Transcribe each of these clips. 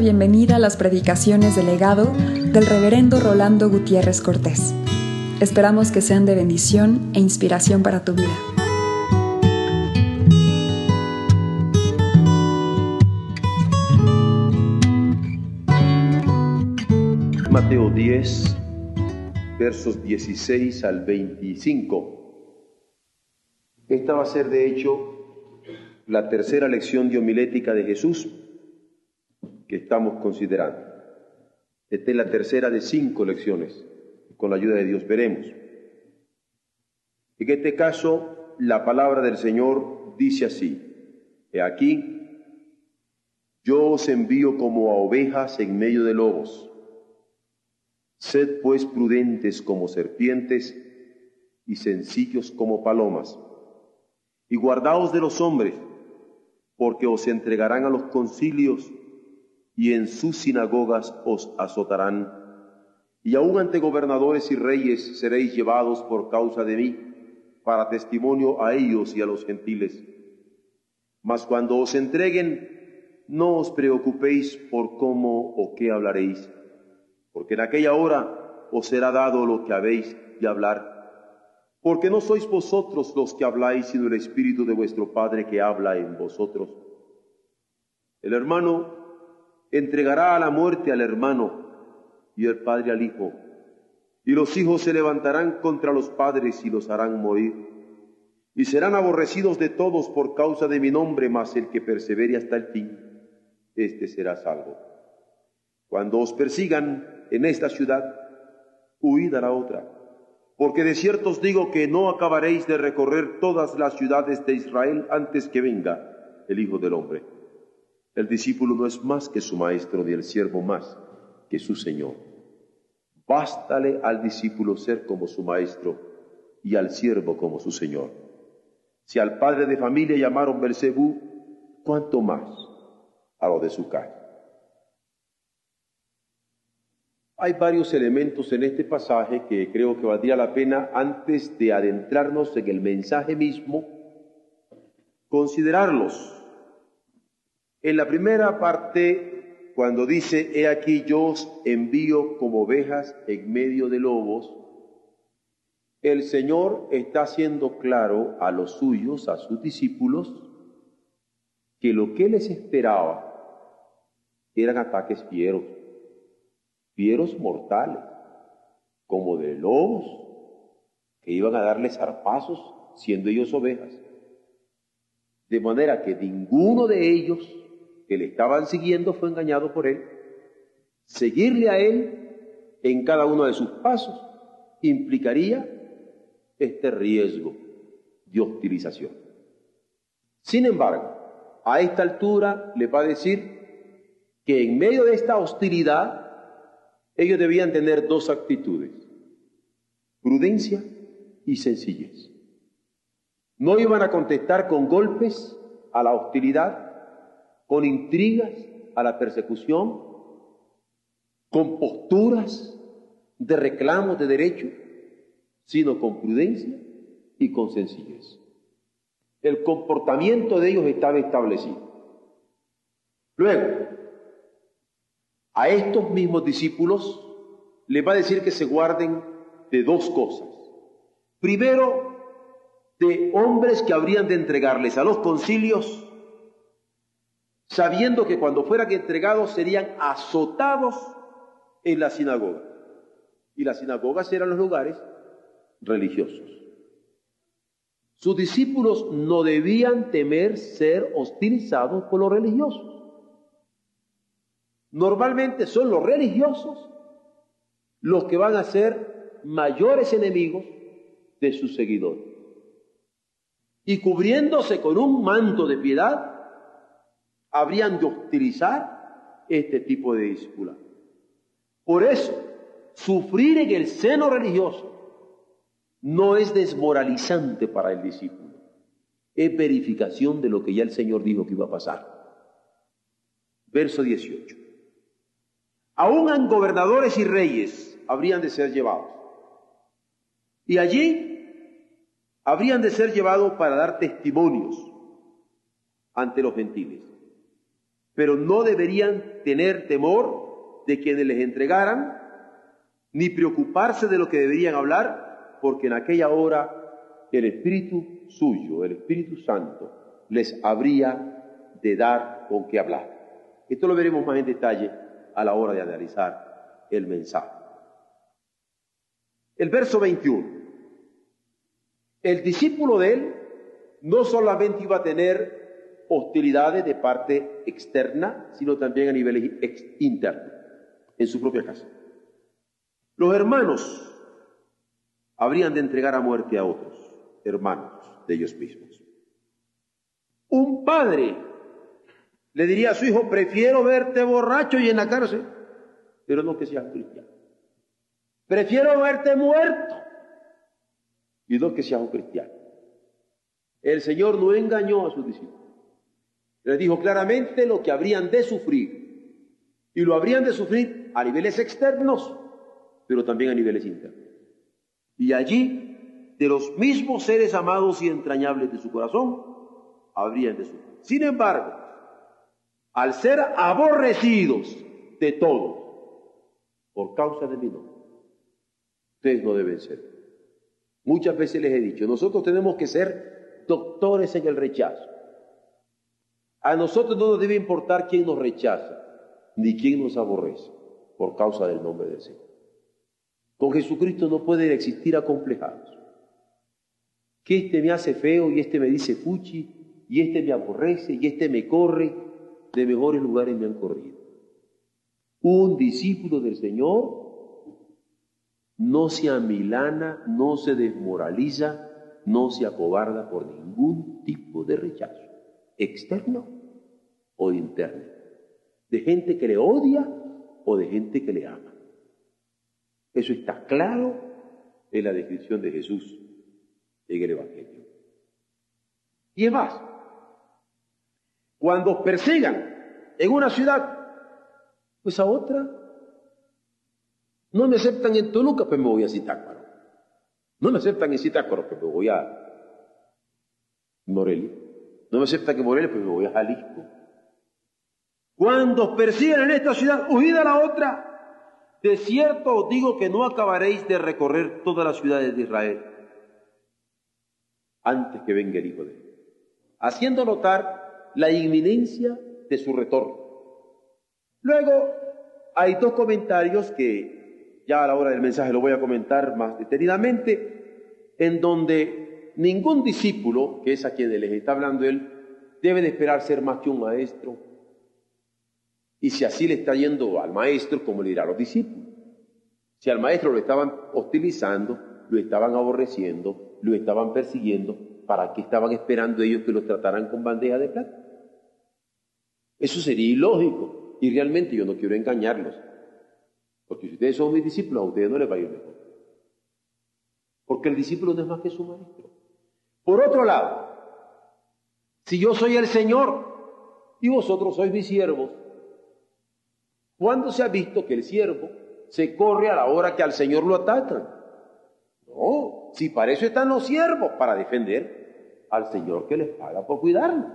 bienvenida a las predicaciones del legado del reverendo Rolando Gutiérrez Cortés. Esperamos que sean de bendición e inspiración para tu vida. Mateo 10, versos 16 al 25. Esta va a ser de hecho la tercera lección de homilética de Jesús que estamos considerando. Esta es la tercera de cinco lecciones. Con la ayuda de Dios veremos. En este caso, la palabra del Señor dice así. He aquí, yo os envío como a ovejas en medio de lobos. Sed pues prudentes como serpientes y sencillos como palomas. Y guardaos de los hombres, porque os entregarán a los concilios y en sus sinagogas os azotarán. Y aun ante gobernadores y reyes seréis llevados por causa de mí, para testimonio a ellos y a los gentiles. Mas cuando os entreguen, no os preocupéis por cómo o qué hablaréis, porque en aquella hora os será dado lo que habéis de hablar. Porque no sois vosotros los que habláis, sino el Espíritu de vuestro Padre que habla en vosotros. El hermano entregará a la muerte al hermano y el padre al hijo. Y los hijos se levantarán contra los padres y los harán morir. Y serán aborrecidos de todos por causa de mi nombre, mas el que persevere hasta el fin, éste será salvo. Cuando os persigan en esta ciudad, huid a la otra. Porque de cierto os digo que no acabaréis de recorrer todas las ciudades de Israel antes que venga el Hijo del Hombre. El discípulo no es más que su maestro, ni el siervo más que su Señor. Bástale al discípulo ser como su maestro y al siervo como su Señor. Si al padre de familia llamaron Belcebú, ¿cuánto más a lo de su casa? Hay varios elementos en este pasaje que creo que valdría la pena, antes de adentrarnos en el mensaje mismo, considerarlos en la primera parte, cuando dice, he aquí yo os envío como ovejas en medio de lobos, el Señor está haciendo claro a los suyos, a sus discípulos, que lo que les esperaba eran ataques fieros, fieros mortales, como de lobos, que iban a darles zarpazos siendo ellos ovejas. De manera que ninguno de ellos que le estaban siguiendo fue engañado por él. Seguirle a él en cada uno de sus pasos implicaría este riesgo de hostilización. Sin embargo, a esta altura le va a decir que en medio de esta hostilidad ellos debían tener dos actitudes, prudencia y sencillez. No iban a contestar con golpes a la hostilidad, con intrigas a la persecución, con posturas de reclamos de derecho, sino con prudencia y con sencillez. El comportamiento de ellos estaba establecido. Luego, a estos mismos discípulos les va a decir que se guarden de dos cosas. Primero, de hombres que habrían de entregarles a los concilios sabiendo que cuando fueran entregados serían azotados en la sinagoga. Y las sinagogas eran los lugares religiosos. Sus discípulos no debían temer ser hostilizados por los religiosos. Normalmente son los religiosos los que van a ser mayores enemigos de sus seguidores. Y cubriéndose con un manto de piedad, habrían de hostilizar este tipo de discípula. Por eso, sufrir en el seno religioso no es desmoralizante para el discípulo, es verificación de lo que ya el Señor dijo que iba a pasar. Verso 18. Aún gobernadores y reyes habrían de ser llevados. Y allí habrían de ser llevados para dar testimonios ante los gentiles. Pero no deberían tener temor de quienes les entregaran, ni preocuparse de lo que deberían hablar, porque en aquella hora el Espíritu suyo, el Espíritu Santo, les habría de dar con qué hablar. Esto lo veremos más en detalle a la hora de analizar el mensaje. El verso 21. El discípulo de él no solamente iba a tener hostilidades de parte externa, sino también a nivel interno, en su propia casa. Los hermanos habrían de entregar a muerte a otros hermanos de ellos mismos. Un padre le diría a su hijo, prefiero verte borracho y en la cárcel, pero no que seas cristiano. Prefiero verte muerto y no que seas un cristiano. El Señor no engañó a sus discípulos. Les dijo claramente lo que habrían de sufrir. Y lo habrían de sufrir a niveles externos, pero también a niveles internos. Y allí de los mismos seres amados y entrañables de su corazón, habrían de sufrir. Sin embargo, al ser aborrecidos de todos por causa de mi nombre, ustedes no deben ser. Muchas veces les he dicho, nosotros tenemos que ser doctores en el rechazo. A nosotros no nos debe importar quién nos rechaza, ni quién nos aborrece, por causa del nombre del Señor. Con Jesucristo no pueden existir acomplejados que este me hace feo y este me dice fuchi y este me aborrece y este me corre, de mejores lugares me han corrido. Un discípulo del Señor no se amilana, no se desmoraliza, no se acobarda por ningún tipo de rechazo, externo o interno, de gente que le odia o de gente que le ama. Eso está claro en la descripción de Jesús en el Evangelio. Y es más, cuando persigan en una ciudad, pues a otra, no me aceptan en Toluca, pues me voy a Zitácuaro. No me aceptan en Zitácuaro, pues me voy a Morelia. No me aceptan en Morelia, pues me voy a Jalisco. Cuando persigan en esta ciudad, huid a la otra. De cierto os digo que no acabaréis de recorrer todas las ciudades de Israel antes que venga el Hijo de haciendo notar la inminencia de su retorno. Luego, hay dos comentarios que ya a la hora del mensaje lo voy a comentar más detenidamente, en donde ningún discípulo, que es a quien les está hablando él, debe de esperar ser más que un maestro. Y si así le está yendo al maestro, ¿cómo le dirá a los discípulos? Si al maestro lo estaban hostilizando, lo estaban aborreciendo, lo estaban persiguiendo, ¿para qué estaban esperando ellos que los trataran con bandeja de plata? Eso sería ilógico y realmente yo no quiero engañarlos, porque si ustedes son mis discípulos, a ustedes no les va a ir mejor. Porque el discípulo no es más que su maestro. Por otro lado, si yo soy el Señor y vosotros sois mis siervos, ¿cuándo se ha visto que el siervo se corre a la hora que al Señor lo atacan? No, si para eso están los siervos, para defender al Señor que les paga por cuidarlo.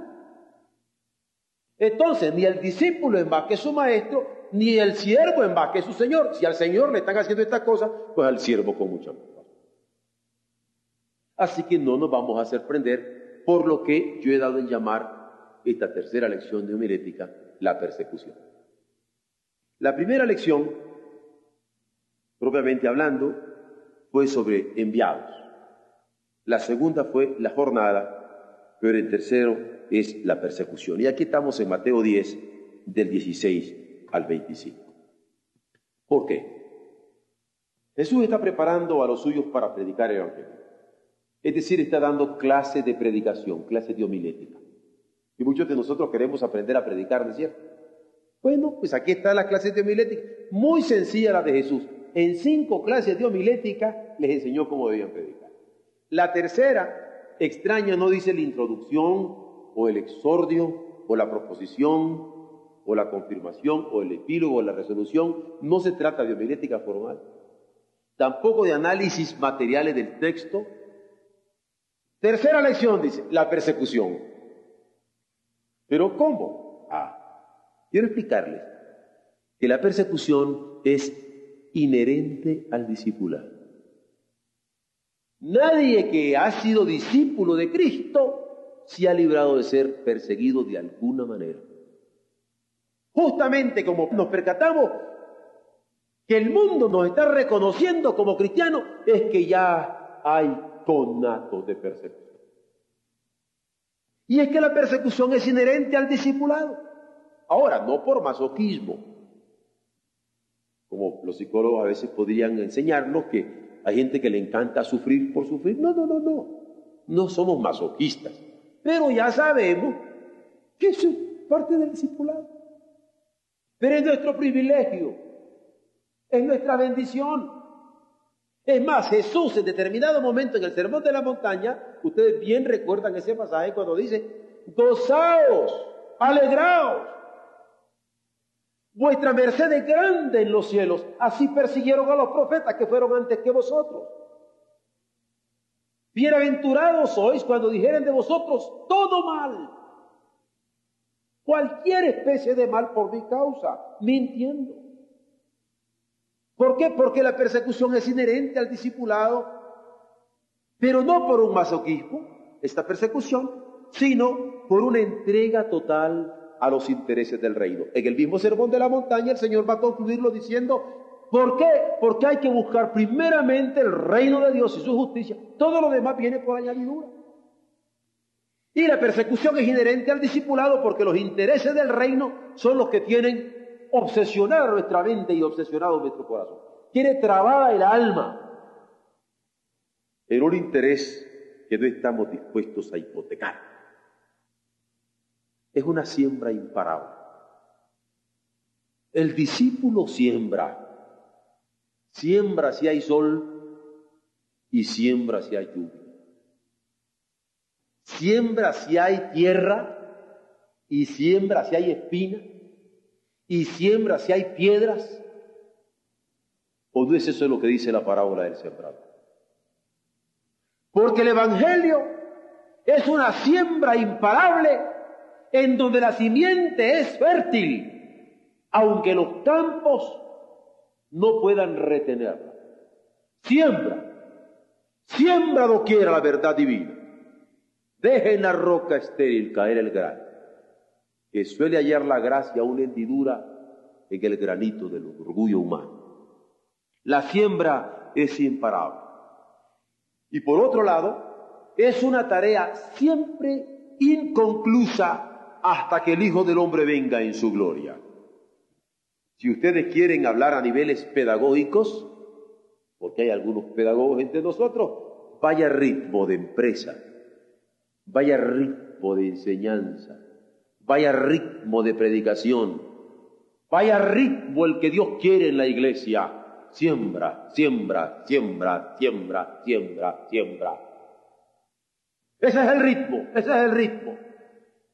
Entonces, ni el discípulo en que su maestro, ni el siervo en más que su Señor. Si al Señor le están haciendo estas cosas, pues al siervo con mucha más. Así que no nos vamos a sorprender por lo que yo he dado en llamar esta tercera lección de homilética, la persecución. La primera lección, propiamente hablando, fue sobre enviados. La segunda fue la jornada, pero el tercero es la persecución. Y aquí estamos en Mateo 10, del 16 al 25. ¿Por qué? Jesús está preparando a los suyos para predicar el Evangelio. Es decir, está dando clases de predicación, clases de homilética. Y muchos de nosotros queremos aprender a predicar, ¿no es cierto? Bueno, pues aquí está la clase de homilética, muy sencilla la de Jesús en cinco clases de homilética les enseñó cómo debían predicar. La tercera, extraña, no dice la introducción o el exordio o la proposición o la confirmación o el epílogo o la resolución. No se trata de homilética formal. Tampoco de análisis materiales del texto. Tercera lección dice, la persecución. ¿Pero cómo? Ah, Quiero explicarles que la persecución es inherente al discipulado. Nadie que ha sido discípulo de Cristo se ha librado de ser perseguido de alguna manera. Justamente como nos percatamos que el mundo nos está reconociendo como cristianos, es que ya hay conatos de persecución. Y es que la persecución es inherente al discipulado. Ahora, no por masoquismo, como los psicólogos a veces podrían enseñarnos que hay gente que le encanta sufrir por sufrir. No, no, no, no. No somos masoquistas. Pero ya sabemos que eso es parte del discipulado. Pero es nuestro privilegio es nuestra bendición. Es más, Jesús en determinado momento en el sermón de la montaña, ustedes bien recuerdan ese pasaje cuando dice, gozaos, alegraos. Vuestra merced es grande en los cielos. Así persiguieron a los profetas que fueron antes que vosotros. Bienaventurados sois cuando dijeren de vosotros todo mal. Cualquier especie de mal por mi causa, mintiendo. ¿Por qué? Porque la persecución es inherente al discipulado, pero no por un masoquismo, esta persecución, sino por una entrega total a los intereses del reino. En el mismo sermón de la montaña el Señor va a concluirlo diciendo, ¿por qué? Porque hay que buscar primeramente el reino de Dios y su justicia. Todo lo demás viene por añadidura. Y la persecución es inherente al discipulado porque los intereses del reino son los que tienen obsesionada nuestra mente y obsesionado nuestro corazón. Tiene trabada el alma en un interés que no estamos dispuestos a hipotecar. Es una siembra imparable. El discípulo siembra. Siembra si hay sol y siembra si hay lluvia. Siembra si hay tierra y siembra si hay espina y siembra si hay piedras? ¿O no es eso lo que dice la parábola del sembrado? Porque el Evangelio es una siembra imparable en donde la simiente es fértil, aunque los campos no puedan retenerla. Siembra, siembra quiera la verdad divina. Deje en la roca estéril caer el grano que suele hallar la gracia una hendidura en el granito del orgullo humano. La siembra es imparable. Y por otro lado, es una tarea siempre inconclusa hasta que el Hijo del Hombre venga en su gloria. Si ustedes quieren hablar a niveles pedagógicos, porque hay algunos pedagogos entre nosotros, vaya ritmo de empresa, vaya ritmo de enseñanza, Vaya ritmo de predicación. Vaya ritmo el que Dios quiere en la iglesia. Siembra, siembra, siembra, siembra, siembra, siembra. Ese es el ritmo, ese es el ritmo.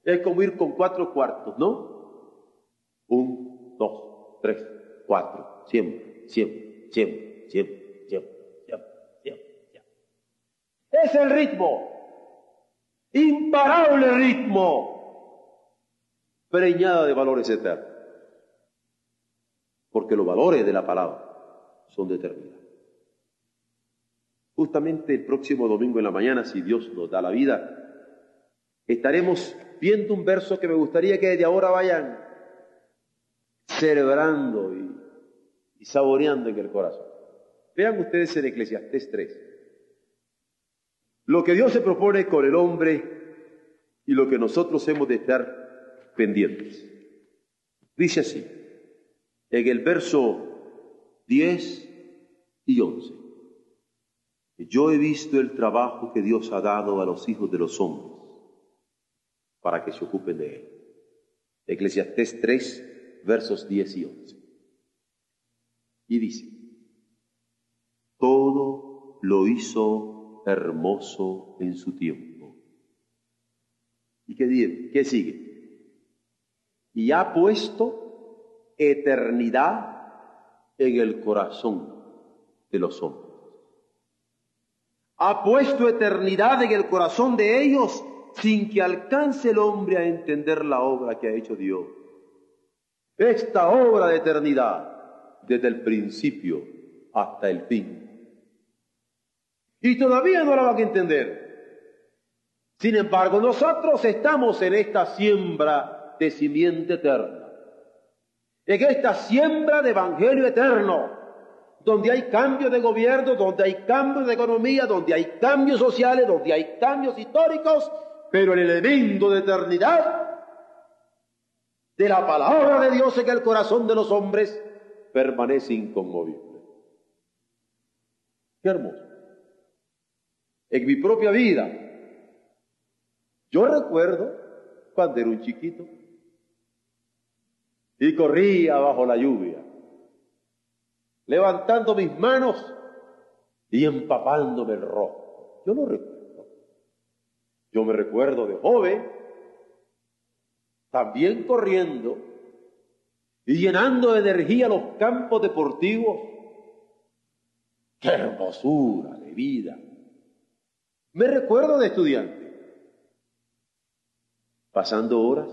Es como ir con cuatro cuartos, ¿no? Un, dos, tres, cuatro. Siembra, siembra, siembra, siembra, siembra, siembra, siembra. Es el ritmo. Imparable ritmo preñada de valores eternos. Porque los valores de la palabra son determinados. Justamente el próximo domingo en la mañana, si Dios nos da la vida, estaremos viendo un verso que me gustaría que desde ahora vayan celebrando y, saboreando en el corazón. Vean ustedes en Eclesiastés 3. Lo que Dios se propone con el hombre y lo que nosotros hemos de estar pendientes. Dice así, en el verso 10 y 11, yo he visto el trabajo que Dios ha dado a los hijos de los hombres para que se ocupen de él. Eclesiastés 3, versos 10 y 11. Y dice, todo lo hizo hermoso en su tiempo. ¿Y qué, qué sigue? Y ha puesto eternidad en el corazón de los hombres. Ha puesto eternidad en el corazón de ellos sin que alcance el hombre a entender la obra que ha hecho Dios. esta obra de eternidad desde el principio hasta el fin. Y todavía no la van a entender. Sin embargo, nosotros estamos en esta siembra de simiente eterna, en esta siembra de evangelio eterno, donde hay cambios de gobierno, donde hay cambios de economía, donde hay cambios sociales, donde hay cambios históricos, pero el elemento de eternidad de la palabra de Dios en el corazón de los hombres permanece inconmovible. Qué hermoso. En mi propia vida, yo recuerdo cuando era un chiquito y corría bajo la lluvia, levantando mis manos y empapándome el rojo. Yo no recuerdo. Yo me recuerdo de joven también corriendo y llenando de energía los campos deportivos. ¡Qué hermosura de vida! Me recuerdo de estudiante, pasando horas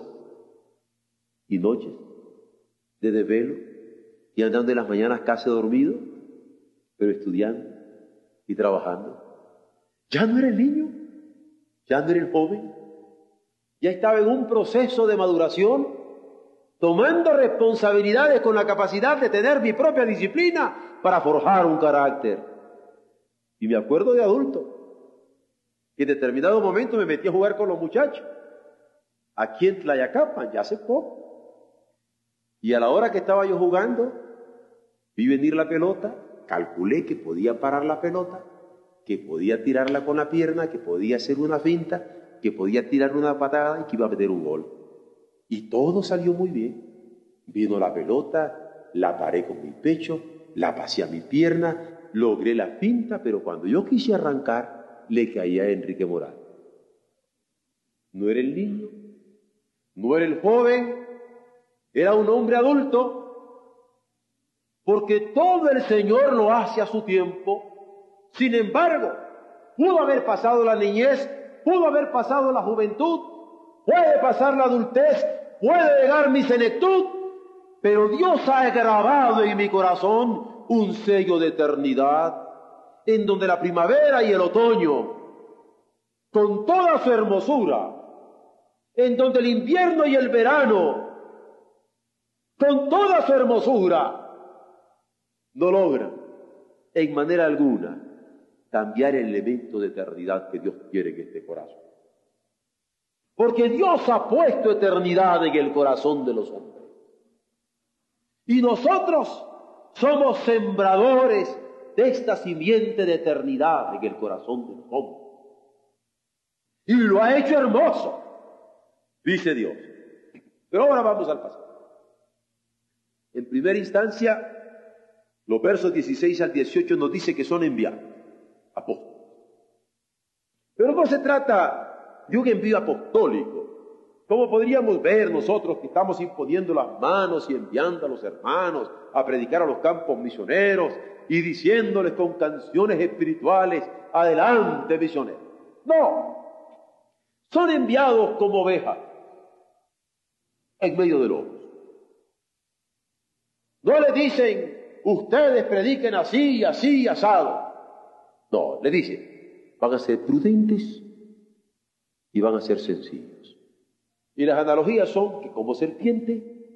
y noches de desvelo y andando en las mañanas casi dormido, pero estudiando y trabajando. Ya no era el niño, ya no era el joven, ya estaba en un proceso de maduración, tomando responsabilidades con la capacidad de tener mi propia disciplina para forjar un carácter. Y me acuerdo de adulto, que en determinado momento me metí a jugar con los muchachos, aquí en Tlayacapan, ya hace poco. Y a la hora que estaba yo jugando, vi venir la pelota, calculé que podía parar la pelota, que podía tirarla con la pierna, que podía hacer una finta, que podía tirar una patada y que iba a meter un gol. Y todo salió muy bien. Vino la pelota, la paré con mi pecho, la pasé a mi pierna, logré la finta, pero cuando yo quise arrancar, le caía a Enrique Morales. No era el niño, no era el joven, era un hombre adulto, porque todo el Señor lo hace a su tiempo. Sin embargo, pudo haber pasado la niñez pudo haber pasado la juventud, puede pasar la adultez, puede llegar mi senectud, pero Dios ha grabado en mi corazón un sello de eternidad, en donde la primavera y el otoño, con toda su hermosura, en donde el invierno y el verano, con toda su hermosura, no logran en manera alguna cambiar el elemento de eternidad que Dios quiere en este corazón. Porque Dios ha puesto eternidad en el corazón de los hombres. Y nosotros somos sembradores de esta simiente de eternidad en el corazón de los hombres. Y lo ha hecho hermoso, dice Dios. Pero ahora vamos al pasado. En primera instancia, los versos 16 al 18 nos dice que son enviados. Pero no se trata de un envío apostólico, como podríamos ver nosotros que estamos imponiendo las manos y enviando a los hermanos a predicar a los campos misioneros y diciéndoles con canciones espirituales, adelante misioneros. No, son enviados como ovejas en medio de lobos. No le dicen, ustedes prediquen así, así, asado. No, le dice, van a ser prudentes y van a ser sencillos. Y las analogías son que como serpiente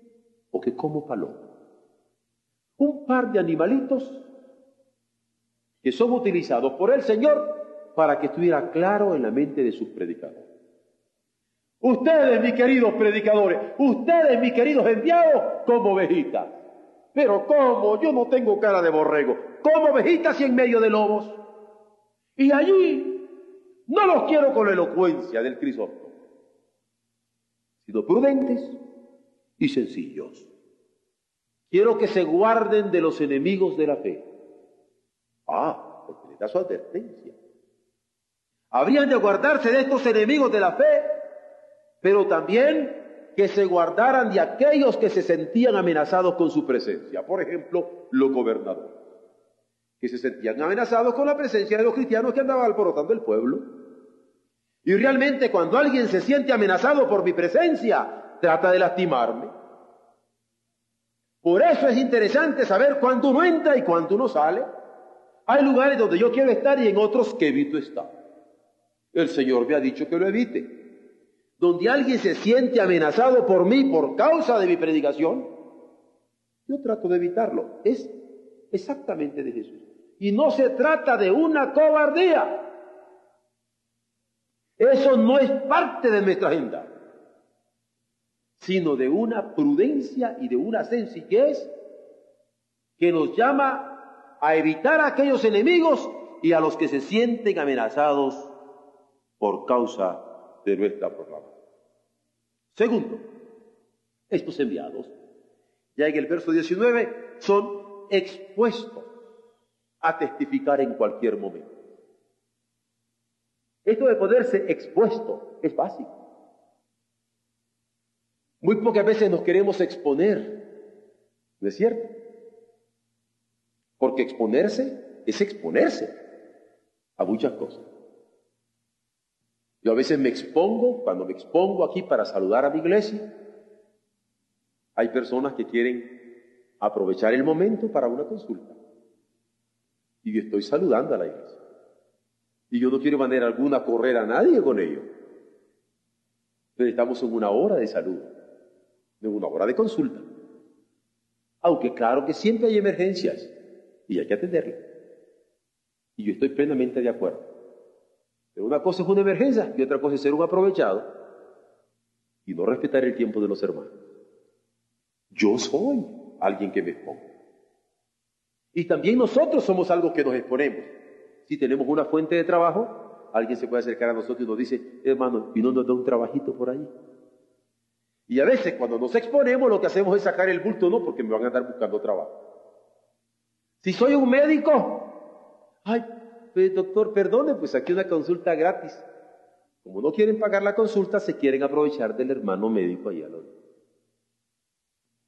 o que como paloma. Un par de animalitos que son utilizados por el Señor para que estuviera claro en la mente de sus predicadores. Ustedes, mis queridos predicadores, ustedes, mis queridos enviados, como ovejitas. Pero ¿cómo? Yo no tengo cara de borrego. Como ovejitas y en medio de lobos. Y allí no los quiero con la elocuencia del Crisóstomo, sino prudentes y sencillos. Quiero que se guarden de los enemigos de la fe. Ah, porque le da su advertencia. Habrían de guardarse de estos enemigos de la fe, pero también que se guardaran de aquellos que se sentían amenazados con su presencia. Por ejemplo, los gobernadores que se sentían amenazados con la presencia de los cristianos que andaban alborotando el pueblo. Y realmente cuando alguien se siente amenazado por mi presencia, trata de lastimarme. Por eso es interesante saber cuándo uno entra y cuándo uno sale. Hay lugares donde yo quiero estar y en otros que evito estar. El Señor me ha dicho que lo evite. Donde alguien se siente amenazado por mí por causa de mi predicación, yo trato de evitarlo. Es exactamente de Jesús. Y no se trata de una cobardía. Eso no es parte de nuestra agenda, sino de una prudencia y de una sencillez que nos llama a evitar a aquellos enemigos y a los que se sienten amenazados por causa de nuestra proclamación. Segundo, estos enviados, ya en el verso 19, son expuestos a testificar en cualquier momento. Esto de poderse expuesto es básico. Muy pocas veces nos queremos exponer, ¿no es cierto? Porque exponerse es exponerse a muchas cosas. Yo a veces me expongo, cuando me expongo aquí para saludar a mi iglesia, hay personas que quieren aprovechar el momento para una consulta. Y yo estoy saludando a la iglesia. Y yo no quiero de manera alguna correr a nadie con ello. Pero estamos en una hora de salud, en una hora de consulta. Aunque claro que siempre hay emergencias y hay que atenderlas. Y yo estoy plenamente de acuerdo. Pero una cosa es una emergencia y otra cosa es ser un aprovechado y no respetar el tiempo de los hermanos. Yo soy alguien que me expongo. Y también nosotros somos algo que nos exponemos. Si tenemos una fuente de trabajo, alguien se puede acercar a nosotros y nos dice, hermano, ¿y no nos da un trabajito por ahí? Y a veces cuando nos exponemos lo que hacemos es sacar el bulto, no, porque me van a andar buscando trabajo. Si soy un médico, ay, pues, doctor, perdone, pues aquí una consulta gratis. Como no quieren pagar la consulta, se quieren aprovechar del hermano médico ahí al.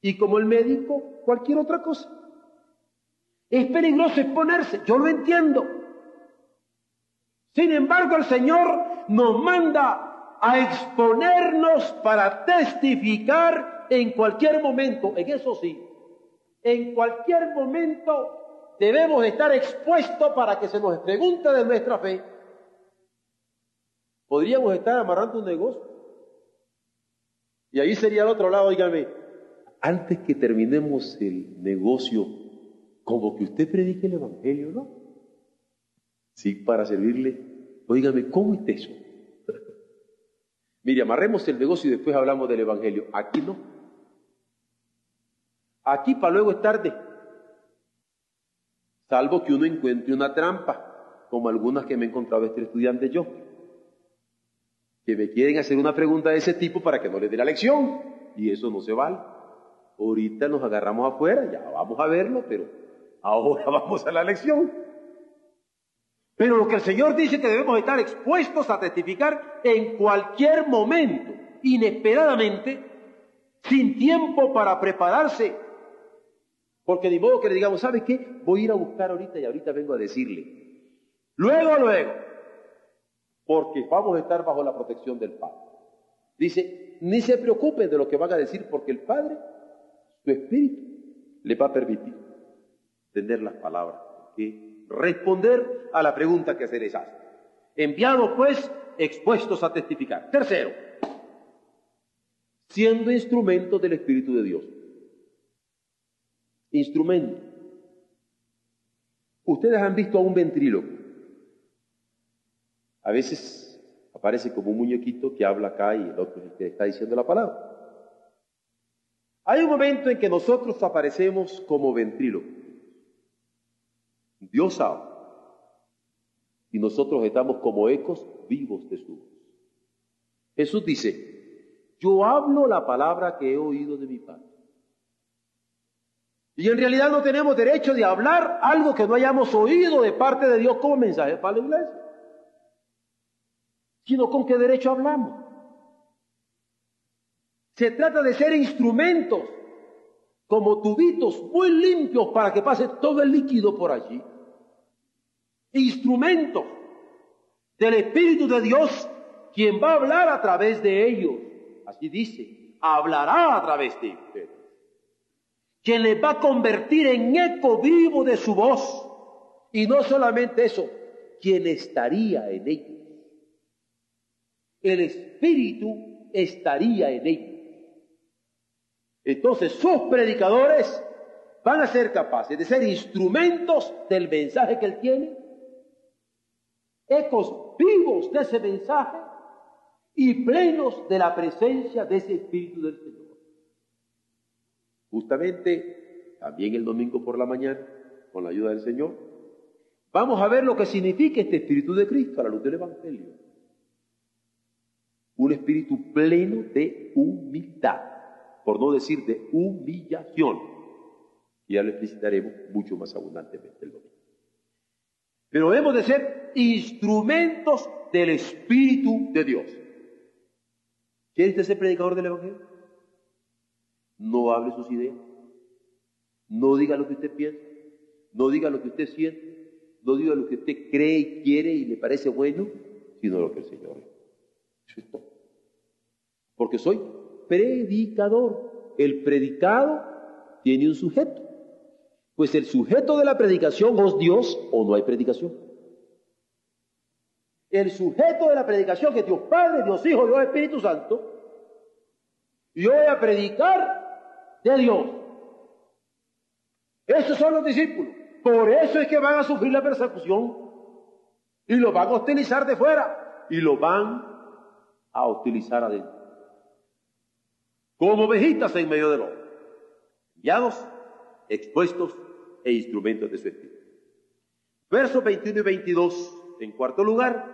Y como el médico, cualquier otra cosa. Es peligroso exponerse, yo lo entiendo. Sin embargo, el Señor nos manda a exponernos para testificar en cualquier momento, en eso sí, en cualquier momento debemos estar expuestos para que se nos pregunte de nuestra fe. Podríamos estar amarrando un negocio. Y ahí sería al otro lado, dígame, antes que terminemos el negocio, como que usted predique el Evangelio, ¿no? Sí, para servirle. Óigame, ¿cómo es eso? Mire, amarremos el negocio y después hablamos del Evangelio. Aquí no. Aquí para luego es tarde. Salvo que uno encuentre una trampa, como algunas que me he encontrado este estudiante yo, que me quieren hacer una pregunta de ese tipo para que no les dé la lección. Y eso no se vale. Ahorita nos agarramos afuera, ya vamos a verlo, pero ahora vamos a la lección. Pero lo que el Señor dice que debemos estar expuestos a testificar en cualquier momento, inesperadamente, sin tiempo para prepararse. Porque de modo que le digamos, ¿sabe qué? Voy a ir a buscar ahorita y ahorita vengo a decirle. Luego, luego. Porque vamos a estar bajo la protección del Padre. Dice, ni se preocupe de lo que van a decir porque el Padre, su Espíritu, le va a permitir tener las palabras que responder a la pregunta que se les hace. Enviados pues, expuestos a testificar. Tercero, siendo instrumento del Espíritu de Dios. Instrumento. Ustedes han visto a un ventríloco. A veces aparece como un muñequito que habla acá y el otro es el que está diciendo la palabra. Hay un momento en que nosotros aparecemos como ventríloco. Dios habla. Y nosotros estamos como ecos vivos de su voz. Jesús dice, yo hablo la palabra que he oído de mi Padre. Y en realidad no tenemos derecho de hablar algo que no hayamos oído de parte de Dios como mensaje para la iglesia. Sino con qué derecho hablamos. Se trata de ser instrumentos como tubitos muy limpios para que pase todo el líquido por allí instrumento del Espíritu de Dios, quien va a hablar a través de ellos. Así dice, hablará a través de ustedes. Quien les va a convertir en eco vivo de su voz. Y no solamente eso, quien estaría en ellos. El Espíritu estaría en ellos. Entonces sus predicadores van a ser capaces de ser instrumentos del mensaje que él tiene, ecos vivos de ese mensaje y plenos de la presencia de ese Espíritu del Señor. Justamente, también el domingo por la mañana, con la ayuda del Señor, vamos a ver lo que significa este Espíritu de Cristo a la luz del Evangelio. Un espíritu pleno de humildad, por no decir de humillación ya lo explicitaremos mucho más abundantemente el domingo. Pero hemos de ser instrumentos del Espíritu de Dios. ¿Quiere usted ser predicador del Evangelio? No hable sus ideas. No diga lo que usted piensa. No diga lo que usted siente. No diga lo que usted cree y quiere y le parece bueno, sino lo que el Señor es. Eso es todo. Porque soy predicador. El predicado tiene un sujeto. Pues el sujeto de la predicación es Dios o no hay predicación. El sujeto de la predicación que Dios Padre, Dios Hijo, Dios Espíritu Santo. Yo voy a predicar de Dios. Esos son los discípulos. Por eso es que van a sufrir la persecución. Y lo van a hostilizar de fuera. Y lo van a utilizar adentro. Como ovejitas en medio de los enviados, expuestos e instrumentos de su espíritu. Versos 21 y 22, en cuarto lugar,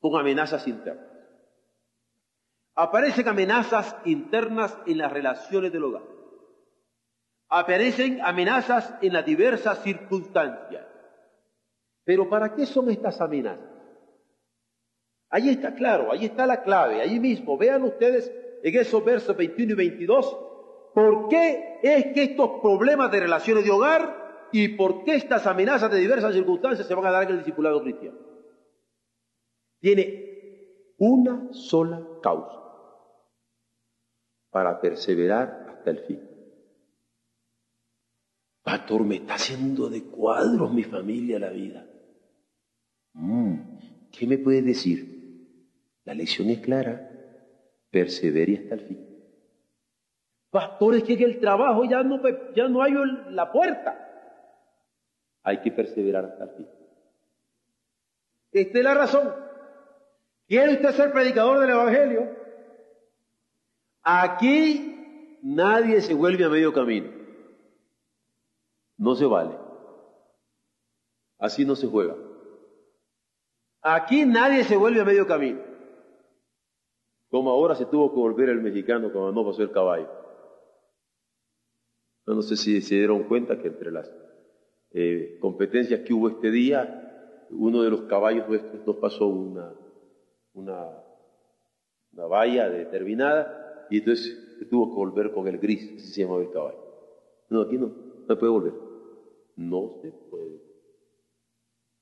con amenazas internas. Aparecen amenazas internas en las relaciones del hogar. Aparecen amenazas en las diversas circunstancias. Pero ¿para qué son estas amenazas? Ahí está claro, ahí está la clave, ahí mismo. Vean ustedes en esos versos 21 y 22 ¿Por qué es que estos problemas de relaciones de hogar y por qué estas amenazas de diversas circunstancias se van a dar en el discipulado cristiano? Tiene una sola causa para perseverar hasta el fin. Pastor, me está haciendo de cuadros mi familia la vida. Mm, ¿Qué me puede decir? La lección es clara. Persevere hasta el fin. Pastores, que el trabajo ya no, ya no hay la puerta. Hay que perseverar hasta el fin. Esta es la razón. ¿Quiere usted ser predicador del Evangelio? Aquí nadie se vuelve a medio camino. No se vale. Así no se juega. Aquí nadie se vuelve a medio camino. Como ahora se tuvo que volver el mexicano cuando no pasó el caballo. No, sé si se dieron cuenta que entre las eh, competencias que hubo este día, uno de los caballos nuestros nos pasó una, una, una valla determinada y entonces tuvo que volver con el gris, así se llamaba el caballo. No, aquí no, no puede volver. No se puede.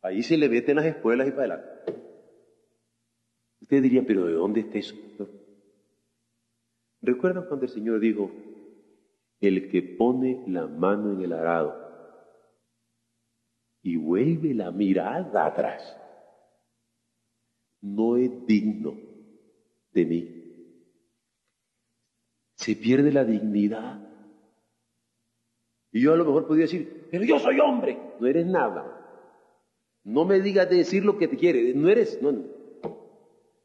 Ahí se le meten las espuelas y para adelante. Usted diría, pero ¿de dónde está eso? ¿Recuerdan cuando el Señor dijo, el que pone la mano en el arado y vuelve la mirada atrás, no es digno de mí. Se pierde la dignidad. Y yo a lo mejor podría decir, pero yo soy hombre, no eres nada. No me digas de decir lo que te quiere, no eres, no.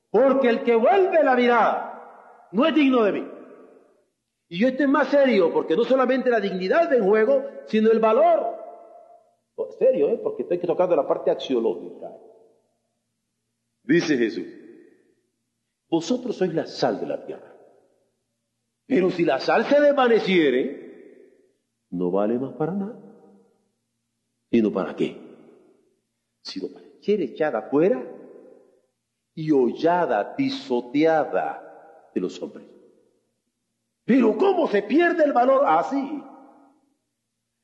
Porque el que vuelve la mirada no es digno de mí. Y esto es más serio, porque no solamente la dignidad del juego, sino el valor. Oh, serio, ¿eh? porque estoy tocando la parte axiológica. Dice Jesús, vosotros sois la sal de la tierra. Pero si la sal se desvaneciere, no vale más para nada. ¿Y no para qué? Sino para ser echada afuera y hollada, pisoteada de los hombres. Pero ¿cómo se pierde el valor así?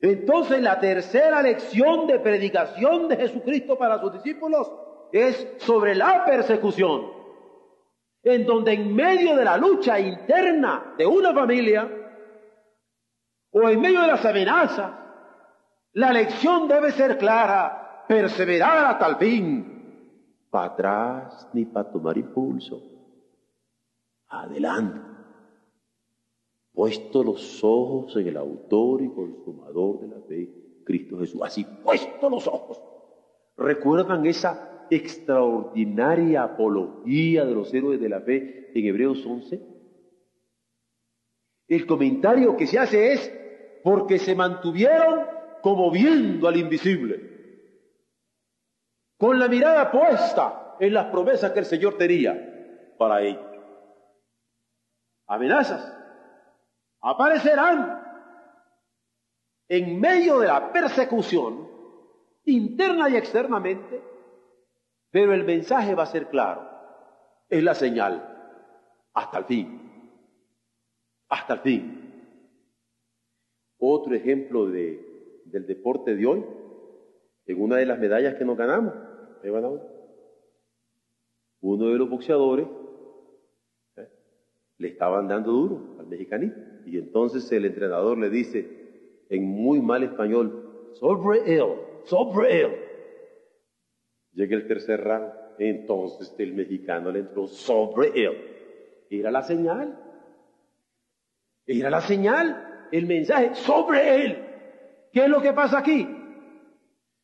Entonces la tercera lección de predicación de Jesucristo para sus discípulos es sobre la persecución, en donde en medio de la lucha interna de una familia, o en medio de las amenazas, la lección debe ser clara, perseverar hasta el fin, para atrás ni para tomar impulso, adelante, puesto los ojos en el autor y consumador de la fe, Cristo Jesús, así puesto los ojos. ¿Recuerdan esa extraordinaria apología de los héroes de la fe en Hebreos 11? El comentario que se hace es, porque se mantuvieron como viendo al invisible, con la mirada puesta en las promesas que el Señor tenía para ellos. Amenazas aparecerán en medio de la persecución, interna y externamente, pero el mensaje va a ser claro, es la señal, hasta el fin, hasta el fin. Otro ejemplo de, del deporte de hoy, en una de las medallas que nos ganamos, uno de los boxeadores ¿eh? le estaban dando duro al mexicanito y entonces el entrenador le dice en muy mal español, sobre él, sobre él. Llega el tercer round, entonces el mexicano le entró sobre él. Era la señal. Era la señal el mensaje sobre él. ¿Qué es lo que pasa aquí?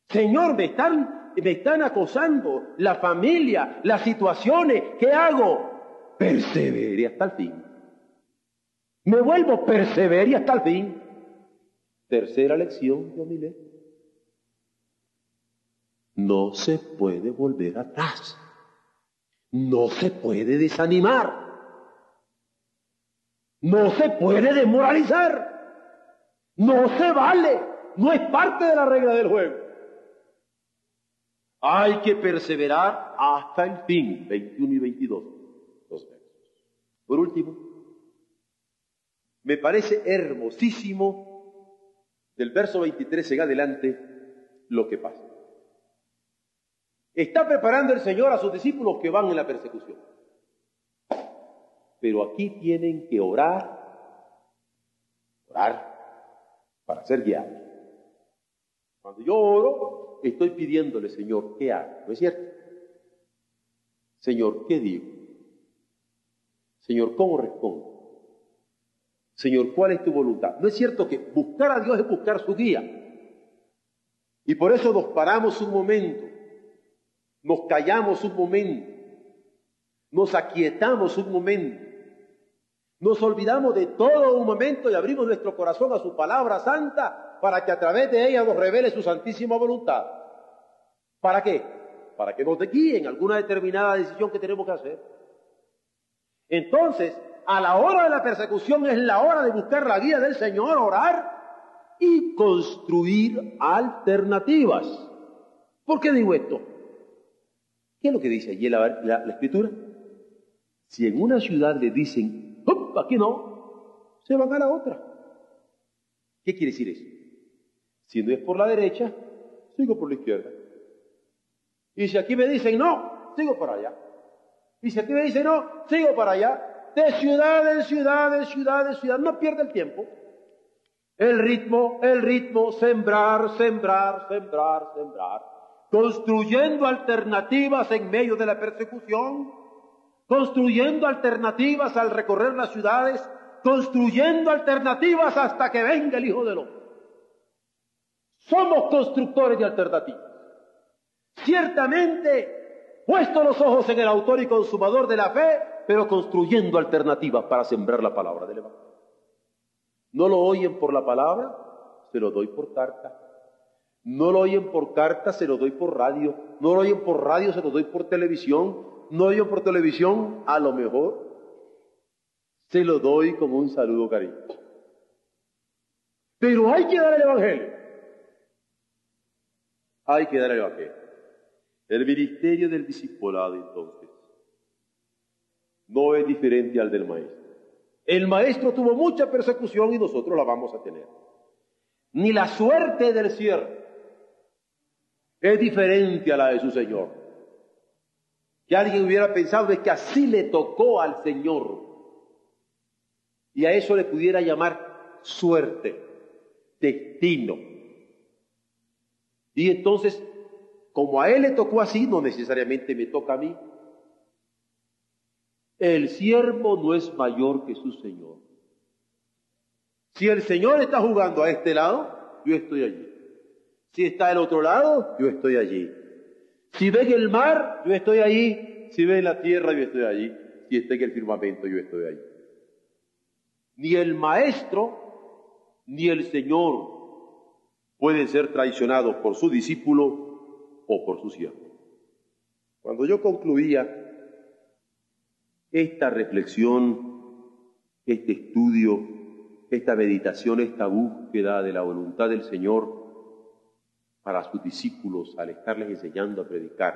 Señor, me están, me están acosando la familia, las situaciones. ¿Qué hago? Persevere hasta el fin. Me vuelvo persevere hasta el fin. Tercera lección de Omilé. No se puede volver atrás. No se puede desanimar. No se puede desmoralizar. No se vale, no es parte de la regla del juego. Hay que perseverar hasta el fin, 21 y 22, dos versos. Por último, me parece hermosísimo del verso 23 en adelante lo que pasa. Está preparando el Señor a sus discípulos que van en la persecución. Pero aquí tienen que orar, orar para ser guiado. Cuando yo oro, estoy pidiéndole, Señor, ¿qué hago? ¿No es cierto? Señor, ¿qué digo? Señor, ¿cómo respondo? Señor, ¿cuál es tu voluntad? No es cierto que buscar a Dios es buscar su guía. Y por eso nos paramos un momento, nos callamos un momento, nos aquietamos un momento nos olvidamos de todo un momento y abrimos nuestro corazón a su palabra santa para que a través de ella nos revele su santísima voluntad. ¿Para qué? Para que nos guíe en alguna determinada decisión que tenemos que hacer. Entonces, a la hora de la persecución es la hora de buscar la guía del Señor, orar y construir alternativas. ¿Por qué digo esto? ¿Qué es lo que dice allí la, la Escritura? Si en una ciudad le dicen aquí no, se van a la otra. ¿Qué quiere decir eso? Si no es por la derecha, sigo por la izquierda. Y si aquí me dicen no, sigo para allá. Y si aquí me dicen no, sigo para allá. De ciudad en ciudad, en ciudad en ciudad, no pierde el tiempo. El ritmo, el ritmo, sembrar, sembrar, sembrar, sembrar. Construyendo alternativas en medio de la persecución construyendo alternativas al recorrer las ciudades, construyendo alternativas hasta que venga el Hijo del Hombre. Somos constructores de alternativas. Ciertamente, puesto los ojos en el autor y consumador de la fe, pero construyendo alternativas para sembrar la palabra del Evangelio. No lo oyen por la palabra, se lo doy por carta. No lo oyen por carta, se lo doy por radio. No lo oyen por radio, se lo doy por televisión no yo por televisión, a lo mejor se lo doy como un saludo cariño. Pero hay que dar el Evangelio. Hay que dar el Evangelio. El ministerio del discipulado, entonces, no es diferente al del maestro. El maestro tuvo mucha persecución y nosotros la vamos a tener. Ni la suerte del siervo es diferente a la de su Señor que alguien hubiera pensado de que así le tocó al Señor y a eso le pudiera llamar suerte. destino. Y entonces, como a él le tocó así, no necesariamente me toca a mí. El siervo no es mayor que su Señor. Si el Señor está jugando a este lado, yo estoy allí. Si está al otro lado, yo estoy allí. Si ve el mar, yo estoy allí. Si ve la tierra, yo estoy allí. Si está en el firmamento, yo estoy allí. Ni el maestro, ni el Señor pueden ser traicionados por su discípulo o por su siervo. Cuando yo concluía esta reflexión, este estudio, esta meditación, esta búsqueda de la voluntad del Señor para sus discípulos al estarles enseñando a predicar,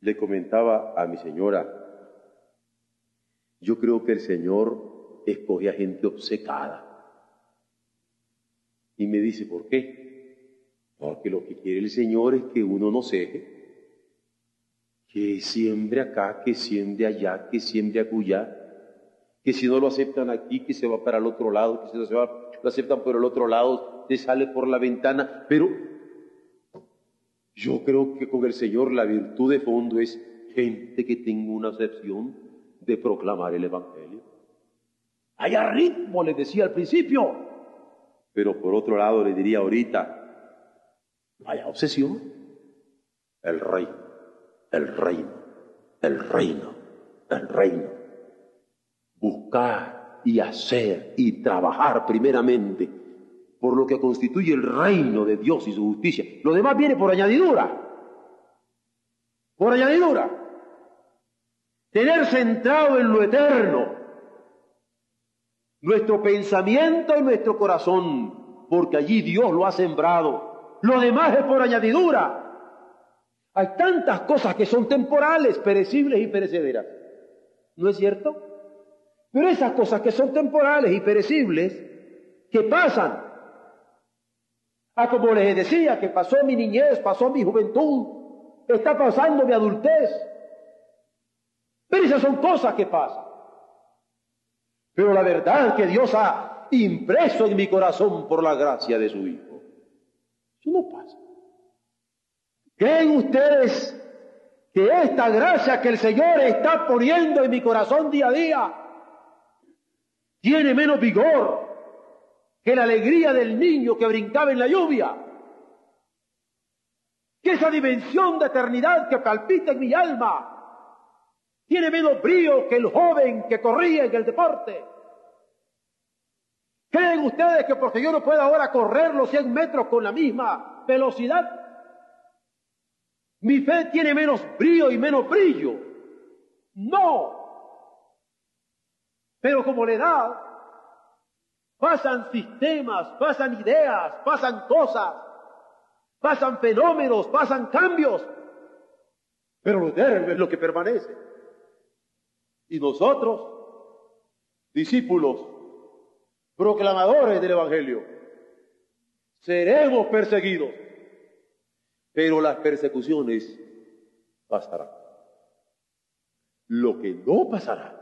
le comentaba a mi señora, yo creo que el Señor escoge a gente obcecada. Y me dice, ¿por qué? Porque lo que quiere el Señor es que uno no ceje, que siembre acá, que siembre allá, que siembre acullá, que si no lo aceptan aquí, que se va para el otro lado, que si no se va, lo aceptan por el otro lado, se sale por la ventana. Pero yo creo que con el Señor la virtud de fondo es gente que tenga una acepción de proclamar el Evangelio. Haya ritmo, le decía al principio, pero por otro lado le diría ahorita, vaya obsesión, el reino, el reino, el reino, el reino. Buscar y hacer y trabajar primeramente por lo que constituye el reino de Dios y su justicia. Lo demás viene por añadidura. Por añadidura. Tener centrado en lo eterno nuestro pensamiento y nuestro corazón, porque allí Dios lo ha sembrado. Lo demás es por añadidura. Hay tantas cosas que son temporales, perecibles y perecederas. ¿No es cierto? Pero esas cosas que son temporales y perecibles, que pasan, Ah, como les decía, que pasó mi niñez, pasó mi juventud, está pasando mi adultez. Pero esas son cosas que pasan. Pero la verdad que Dios ha impreso en mi corazón por la gracia de su Hijo, eso no pasa. ¿Creen ustedes que esta gracia que el Señor está poniendo en mi corazón día a día tiene menos vigor que la alegría del niño que brincaba en la lluvia? Que esa dimensión de eternidad que palpita en mi alma tiene menos brío que el joven que corría en el deporte. ¿Creen ustedes que porque yo no puedo ahora correr los 100 metros con la misma velocidad, mi fe tiene menos brío y menos brillo? No. Pero como la edad, pasan sistemas, pasan ideas, pasan cosas, pasan fenómenos, pasan cambios. Pero lo eterno es lo que permanece. Y nosotros, discípulos, proclamadores del Evangelio, seremos perseguidos, pero las persecuciones pasarán. Lo que no pasará,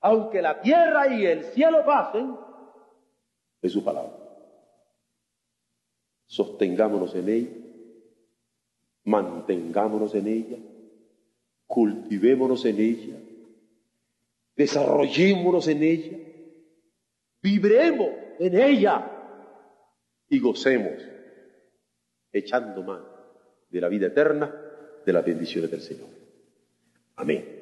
aunque la tierra y el cielo pasen, es su palabra. Sostengámonos en ella, mantengámonos en ella cultivémonos en ella, desarrollémonos en ella, vibremos en ella y gocemos echando mano de la vida eterna, de las bendiciones del Señor. Amén.